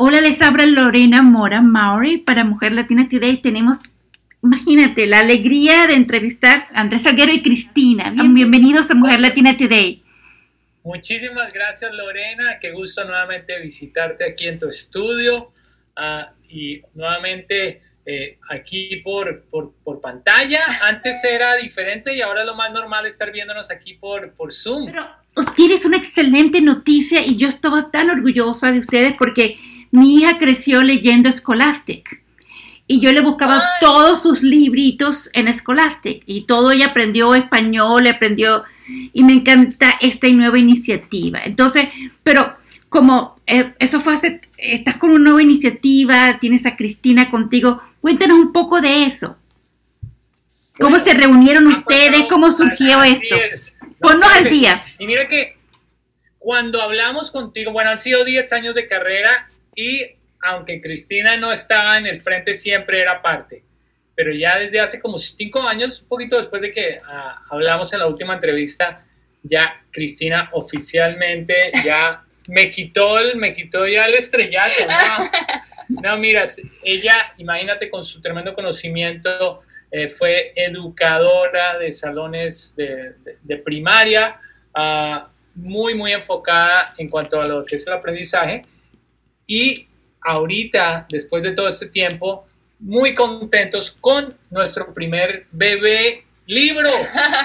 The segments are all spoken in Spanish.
Hola, les habla Lorena Mora Maury para Mujer Latina Today. Tenemos, imagínate, la alegría de entrevistar a Andrés Salguero y Cristina. bienvenidos a Mujer Latina Today. Muchísimas gracias, Lorena. Qué gusto nuevamente visitarte aquí en tu estudio ah, y nuevamente eh, aquí por, por, pantalla. Antes era diferente y ahora lo más normal estar viéndonos aquí por, por Zoom. Pero tienes una excelente noticia y yo estaba tan orgullosa de ustedes porque mi hija creció leyendo Scholastic y yo le buscaba todos sus libritos en Scholastic y todo ella aprendió español, aprendió y me encanta esta nueva iniciativa. Entonces, pero como eh, eso fue hace, estás con una nueva iniciativa, tienes a Cristina contigo, cuéntanos un poco de eso. ¿Cómo se reunieron ustedes? ¿Cómo surgió esto? Ponnos al día. Y mira que cuando hablamos contigo, bueno, han sido 10 años de carrera y aunque Cristina no estaba en el frente, siempre era parte. Pero ya desde hace como cinco años, un poquito después de que ah, hablamos en la última entrevista, ya Cristina oficialmente ya me quitó, el, me quitó ya el estrellato. No, no mira, ella, imagínate con su tremendo conocimiento, eh, fue educadora de salones de, primaria, ah, muy, muy enfocada en cuanto a lo que es el aprendizaje y ahorita, después de todo este tiempo, muy contentos con nuestro primer bebé libro.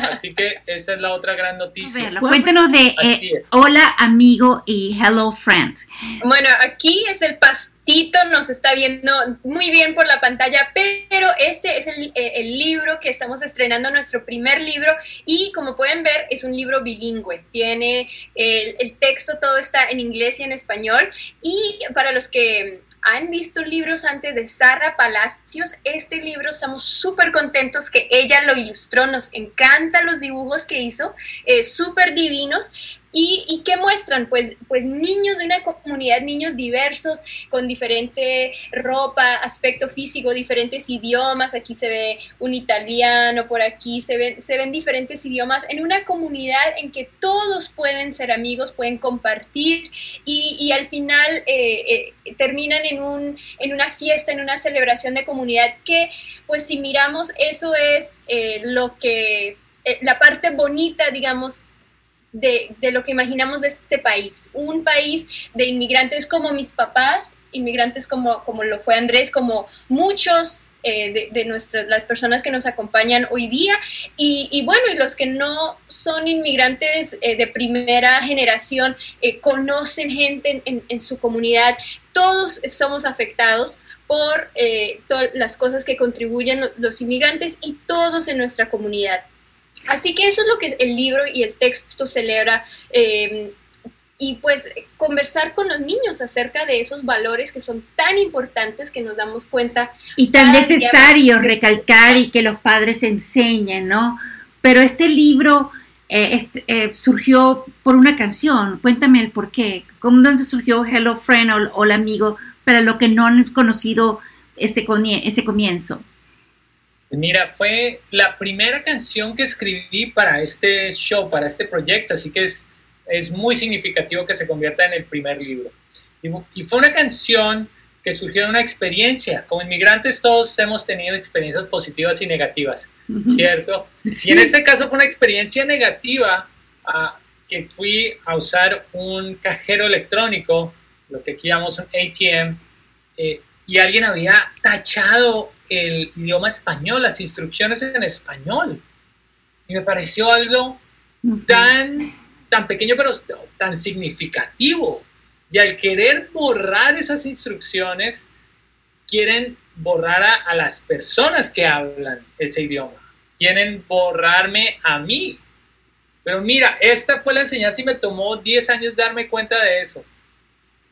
Así que esa es la otra gran noticia. cuéntanos de eh, Hola amigo y Hello Friends. Bueno, aquí es el pastito, nos está viendo muy bien por la pantalla, pero este es el, eh, libro que estamos estrenando, nuestro primer libro, y como pueden ver es un libro bilingüe. Tiene el, el texto, todo está en inglés y en español, y para los que han visto libros antes de Sara Palacios. Este libro estamos súper contentos que ella lo ilustró, nos encantan los dibujos que hizo, eh, súper divinos. ¿Y, ¿Y qué muestran? Pues, pues niños de una comunidad, niños diversos, con diferente ropa, aspecto físico, diferentes idiomas. Aquí se ve un italiano, por aquí se ven, se ven diferentes idiomas en una comunidad en que todos pueden ser amigos, pueden compartir y, al final eh, eh, terminan en, un, en una fiesta, en una celebración de comunidad que, pues si miramos, eso es eh, lo que la parte bonita, digamos, de, lo que imaginamos de este país. Un país de inmigrantes como mis papás, inmigrantes como, como lo fue Andrés, como muchos eh, de, nuestras, las personas que nos acompañan hoy día. Y, bueno, y los que no son inmigrantes eh, de primera generación, eh, conocen gente en, su comunidad. Todos somos afectados por las cosas que contribuyen los inmigrantes y todos en nuestra comunidad. Así que eso es lo que el libro y el texto celebra. Em, y pues conversar con los niños acerca de esos valores que son tan importantes que nos damos cuenta. Y tan necesario recalcar y que los padres enseñen, ¿no? Pero este libro eh, este, eh, surgió por una canción. Cuéntame el por qué. ¿Cómo dónde surgió Hello Friend o Hola Amigo para los que no han conocido ese, ese comienzo? Mira, fue la primera canción que escribí para este show, para este proyecto, así que es, es muy significativo que se convierta en el primer libro. Y, fue una canción que surgió de una experiencia. Como inmigrantes todos hemos tenido experiencias positivas y negativas, ¿cierto? Y en este caso fue una experiencia negativa ah, que fui a usar un cajero electrónico, lo que aquí llamamos un ATM, eh, y alguien había tachado el idioma español, las instrucciones en español. Y me pareció algo tan, tan pequeño, pero tan significativo. Y al querer borrar esas instrucciones, quieren borrar a, las personas que hablan ese idioma. Quieren borrarme a mí. Pero mira, esta fue la enseñanza y me tomó 10 años darme cuenta de eso.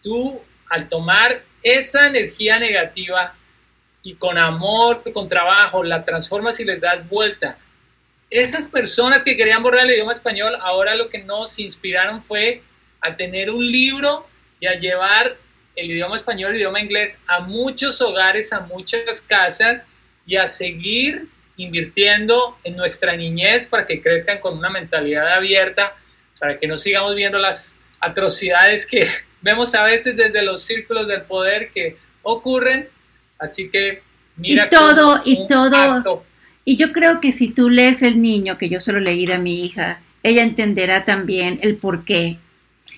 Tú, al tomar esa energía negativa y con amor, con trabajo, la transformas y les das vuelta. Esas personas que querían borrar el idioma español, ahora lo que nos inspiraron fue a tener un libro y a llevar el idioma español, el idioma inglés a muchos hogares, a muchas casas y a seguir invirtiendo en nuestra niñez para que crezcan con una mentalidad abierta, para que no sigamos viendo las atrocidades que, vemos a veces desde los círculos del poder que ocurren. Así que mira. Y todo, y todo. Y yo creo que si tú lees El Niño, que yo solo leí a mi hija, ella entenderá también el por qué.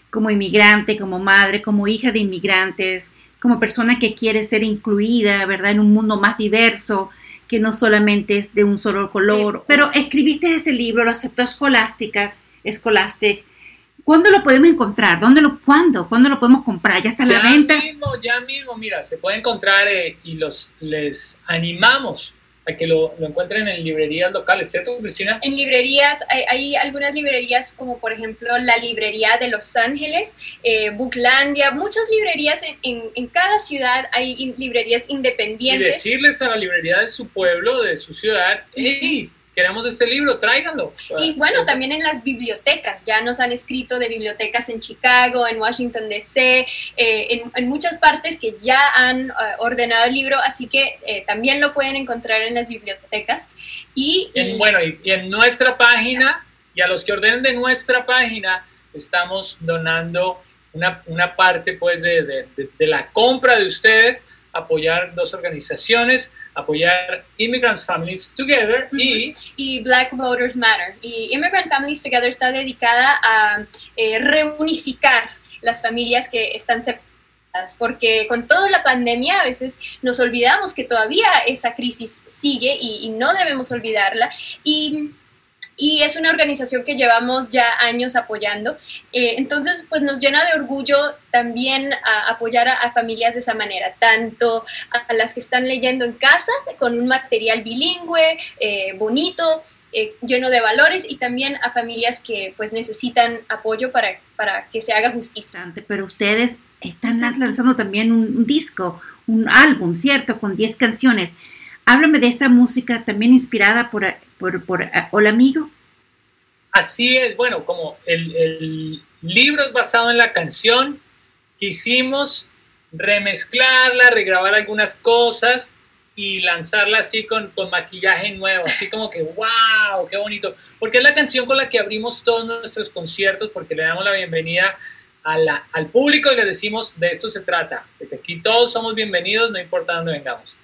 Como inmigrante, como madre, como hija de inmigrantes, como persona que quiere ser incluida, ¿verdad? En un mundo más diverso, que no solamente es de un solo color. Pero escribiste ese libro, lo aceptó Escolástica, Scholastic. ¿Cuándo lo podemos encontrar? ¿Dónde lo, ¿Cuándo? ¿Cuándo lo podemos comprar? ¿Ya está a la venta? Ya mismo, ya mismo, mira, se puede encontrar eh, y los les animamos a que lo, lo, encuentren en librerías locales, ¿cierto, Cristina? En librerías, hay, hay algunas librerías como por ejemplo la librería de Los Ángeles, eh, Booklandia, muchas librerías en, en, en, cada ciudad hay librerías independientes. Y decirles a la librería de su pueblo, de su ciudad, hey, queremos este libro, tráiganlo. Y bueno, también en las bibliotecas, ya nos han escrito de bibliotecas en Chicago, en Washington DC, eh, en, en, muchas partes que ya han uh, ordenado el libro, así que eh, también lo pueden encontrar en las bibliotecas. Y, y en, bueno, y, y, en nuestra página, y a los que ordenen de nuestra página, estamos donando una, una parte pues de, de, de, de la compra de ustedes, apoyar dos organizaciones, apoyar Immigrants Families Together y... Y Black Voters Matter. Y Immigrant Families Together está dedicada a eh, reunificar las familias que están separadas porque con toda la pandemia a veces nos olvidamos que todavía esa crisis sigue y, y no debemos olvidarla. Y y es una organización que llevamos ya años apoyando. Eh, entonces, pues nos llena de orgullo también a apoyar a, a, familias de esa manera, tanto a las que están leyendo en casa con un material bilingüe, eh, bonito, eh, lleno de valores y también a familias que pues necesitan apoyo para, para que se haga justicia. Pero ustedes están lanzando también un, un disco, un álbum, ¿cierto? Con 10 canciones. Háblame de esa música también inspirada por, por, por uh, Hola Amigo. Así es, bueno, como el, el, libro es basado en la canción, quisimos remezclarla, regrabar algunas cosas y lanzarla así con, con maquillaje nuevo, así como que, wow, qué bonito, porque es la canción con la que abrimos todos nuestros conciertos, porque le damos la bienvenida a la, al público y le decimos, de esto se trata, de que aquí todos somos bienvenidos, no importa dónde vengamos.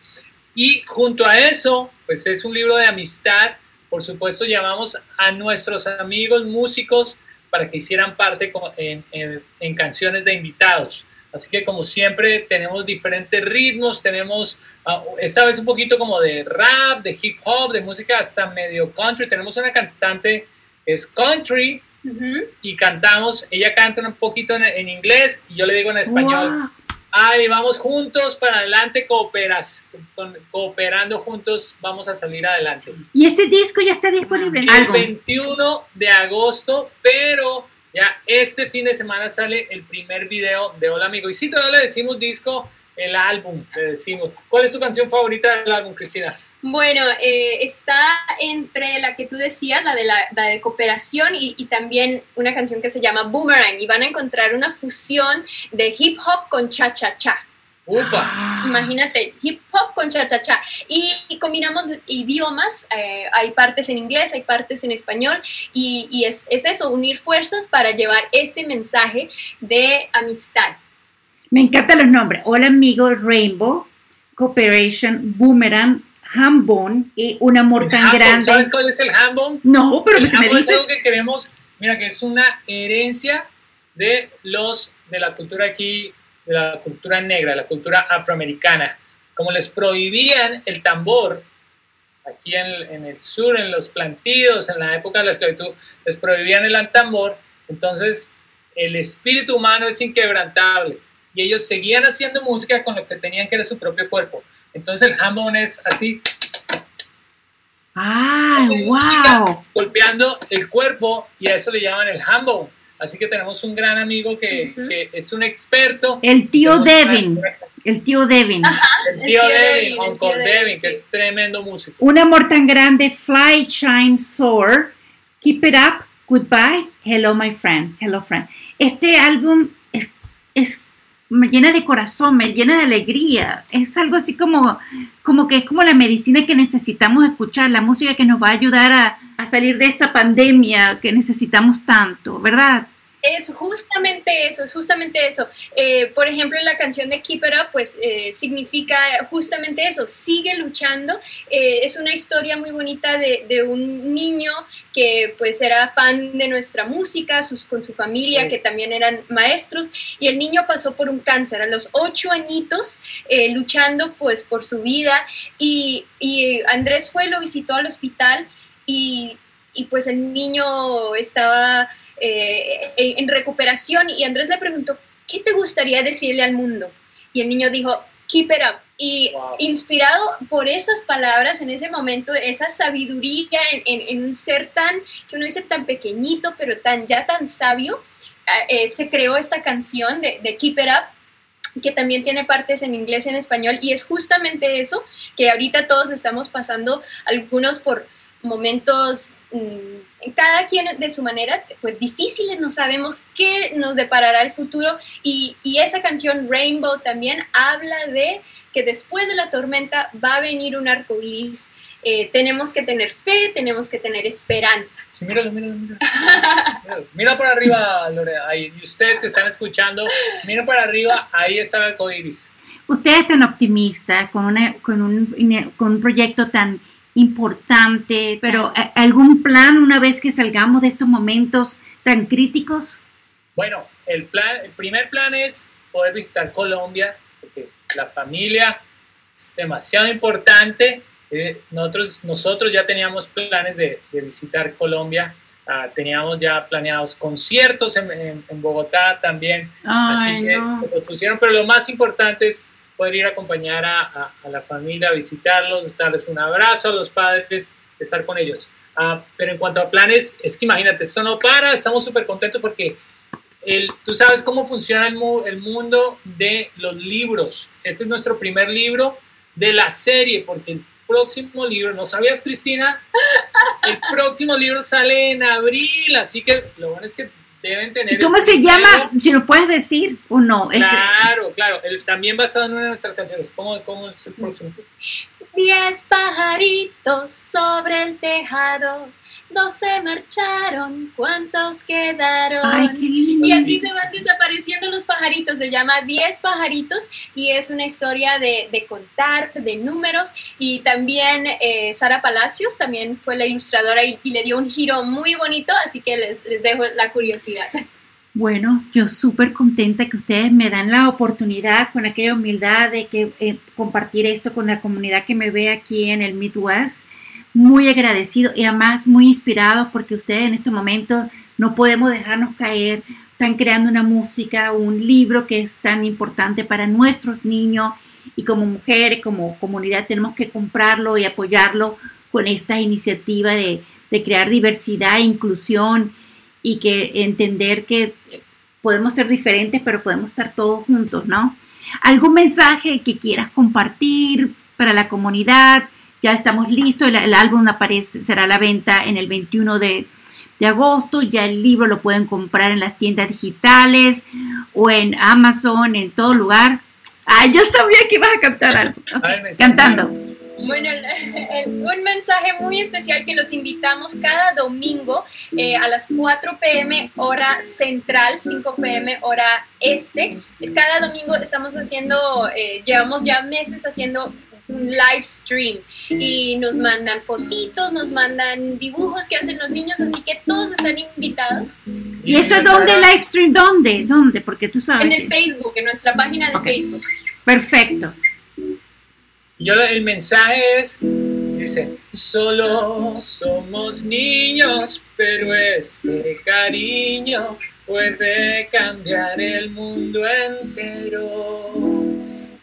Y junto a eso, pues es un libro de amistad. Por supuesto, llamamos a nuestros amigos músicos para que hicieran parte en, en, en, canciones de invitados. Así que como siempre tenemos diferentes ritmos, tenemos uh, esta vez un poquito como de rap, de hip hop, de música hasta medio country. Tenemos una cantante que es country uh -huh. y cantamos, ella canta un poquito en, en, inglés y yo le digo en español. Wow. Ay, vamos juntos para adelante, cooperas, con, cooperando juntos vamos a salir adelante. Y ese disco ya está disponible. El 21 de agosto, pero ya este fin de semana sale el primer video de Hola Amigo. Y si todavía le decimos disco, el álbum, le decimos. ¿Cuál es tu canción favorita del álbum, Cristina? Bueno, eh, está entre la que tú decías, la de, la, la de cooperación, y, y, también una canción que se llama Boomerang. Y van a encontrar una fusión de hip hop con cha-cha-cha. Upa. Imagínate, hip hop con cha-cha-cha. Y, y, combinamos idiomas, eh, hay partes en inglés, hay partes en español, y, y es, es, eso, unir fuerzas para llevar este mensaje de amistad. Me encantan los nombres. Hola amigo, Rainbow, Cooperation, Boomerang, Hambone y un amor tan grande. ¿Sabes cuál es el Hambone? No, pero el pues me dices. Es algo que queremos, mira, que es una herencia de los de la cultura aquí, de la cultura negra, de la cultura afroamericana. Como les prohibían el tambor aquí en, en el sur, en los plantíos, en la época de la esclavitud, les prohibían el tambor, entonces el espíritu humano es inquebrantable y ellos seguían haciendo música con lo que tenían que era su propio cuerpo. Entonces el hambone es así. ¡Ah, wow! Golpeando el cuerpo y a eso le llaman el hambone. Así que tenemos un gran amigo que, uh -huh. que es un experto. El tío Devin. El tío Devin. Ajá, el tío, el tío Devin, Devin, Uncle Devin, Devin sí. que es tremendo músico. Un amor tan grande, Fly, Shine, Soar, Keep It Up, Goodbye, Hello My Friend, Hello Friend. Este álbum es, es me llena de corazón, me llena de alegría. Es algo así como, como que es como la medicina que necesitamos escuchar, la música que nos va a ayudar a, a salir de esta pandemia que necesitamos tanto, ¿verdad? Es justamente eso, es justamente eso. Eh, por ejemplo, la canción de Keep It Up, pues eh, significa justamente eso, sigue luchando. Eh, es una historia muy bonita de, de, un niño que pues era fan de nuestra música, sus, con su familia, que también eran maestros, y el niño pasó por un cáncer a los ocho añitos, luchando pues por su vida, y, y Andrés fue, lo visitó al hospital, y, y pues el niño estaba eh, en recuperación y Andrés le preguntó, ¿qué te gustaría decirle al mundo? Y el niño dijo, keep it up. Y inspirado por esas palabras en ese momento, esa sabiduría en, un ser tan, que uno dice tan pequeñito, pero tan ya tan sabio, eh, se creó esta canción de, de Keep It Up que también tiene partes en inglés y en español, y es justamente eso que ahorita todos estamos pasando, algunos por momentos Mm, cada quien de su manera, pues difíciles, no sabemos qué nos deparará el futuro y, esa canción Rainbow también habla de que después de la tormenta va a venir un arco iris. Eh, tenemos que tener fe, tenemos que tener esperanza. Sí, míralo, míralo, míralo. mira por arriba, Lorena, ahí. Y ustedes que están escuchando, miren para arriba, ahí está el arco iris. Usted es tan optimista con, una, con, un, con un proyecto tan importante, pero ¿algún plan una vez que salgamos de estos momentos tan críticos? Bueno, el, plan, el primer plan es poder visitar Colombia, porque la familia es demasiado importante. Eh, nosotros, nosotros ya teníamos planes de, visitar Colombia, ah, teníamos ya planeados conciertos en, Bogotá también, así que se lo pusieron, pero lo más importante es poder ir a acompañar a, la familia, a visitarlos, darles un abrazo a los padres, estar con ellos. Ah, pero en cuanto a planes, es que imagínate, esto no para, estamos súper contentos porque el, tú sabes cómo funciona el, el mundo de los libros. Este es nuestro primer libro de la serie, porque el próximo libro, ¿no sabías, Cristina? El próximo libro sale en abril, así que lo bueno es que deben tener. ¿Y cómo se llama? Si lo puedes decir o no. Claro, claro. también basado en una de nuestras canciones. ¿Cómo, cómo es el próximo? Diez pajaritos sobre el tejado dos se marcharon, ¿cuántos quedaron? Ay, qué lindo. Y así se van desapareciendo los pajaritos, se llama Diez pajaritos y es una historia de, de contar, de números y también eh, Sara Palacios también fue la ilustradora y, le dio un giro muy bonito, así que les, les dejo la curiosidad. Bueno, yo súper contenta que ustedes me dan la oportunidad con aquella humildad de que eh, compartir esto con la comunidad que me ve aquí en el Midwest. Muy agradecido y además muy inspirado porque ustedes en este momento no podemos dejarnos caer, están creando una música, un libro que es tan importante para nuestros niños y como mujeres, como comunidad tenemos que comprarlo y apoyarlo con esta iniciativa de, de crear diversidad e inclusión y que entender que podemos ser diferentes pero podemos estar todos juntos, ¿no? ¿Algún mensaje que quieras compartir para la comunidad? ya estamos listos, el, álbum aparece, será a la venta en el 21 de, agosto, ya el libro lo pueden comprar en las tiendas digitales o en Amazon, en todo lugar. Ah, yo sabía que ibas a cantar algo. cantando. Bueno, un mensaje muy especial que los invitamos cada domingo eh, a las 4 pm hora central, 5 pm hora este. Cada domingo estamos haciendo, eh, llevamos ya meses haciendo un live stream y nos mandan fotitos, nos mandan dibujos que hacen los niños, así que todos están invitados. ¿Y eso es dónde live stream? ¿Dónde? ¿Dónde? Porque tú sabes. En el Facebook, en nuestra página de Facebook. Perfecto. Yo el mensaje es, dice, solo somos niños, pero este cariño puede cambiar el mundo entero.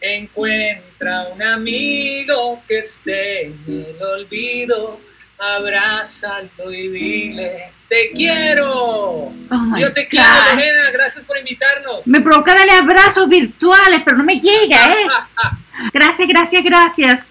Encuentra un amigo que esté en el olvido, abrázalo y dile, te quiero. Oh Yo te quiero, Lorena, gracias por invitarnos. Me provoca darle abrazos virtuales, pero no me llega, ¿eh? gracias, gracias, gracias.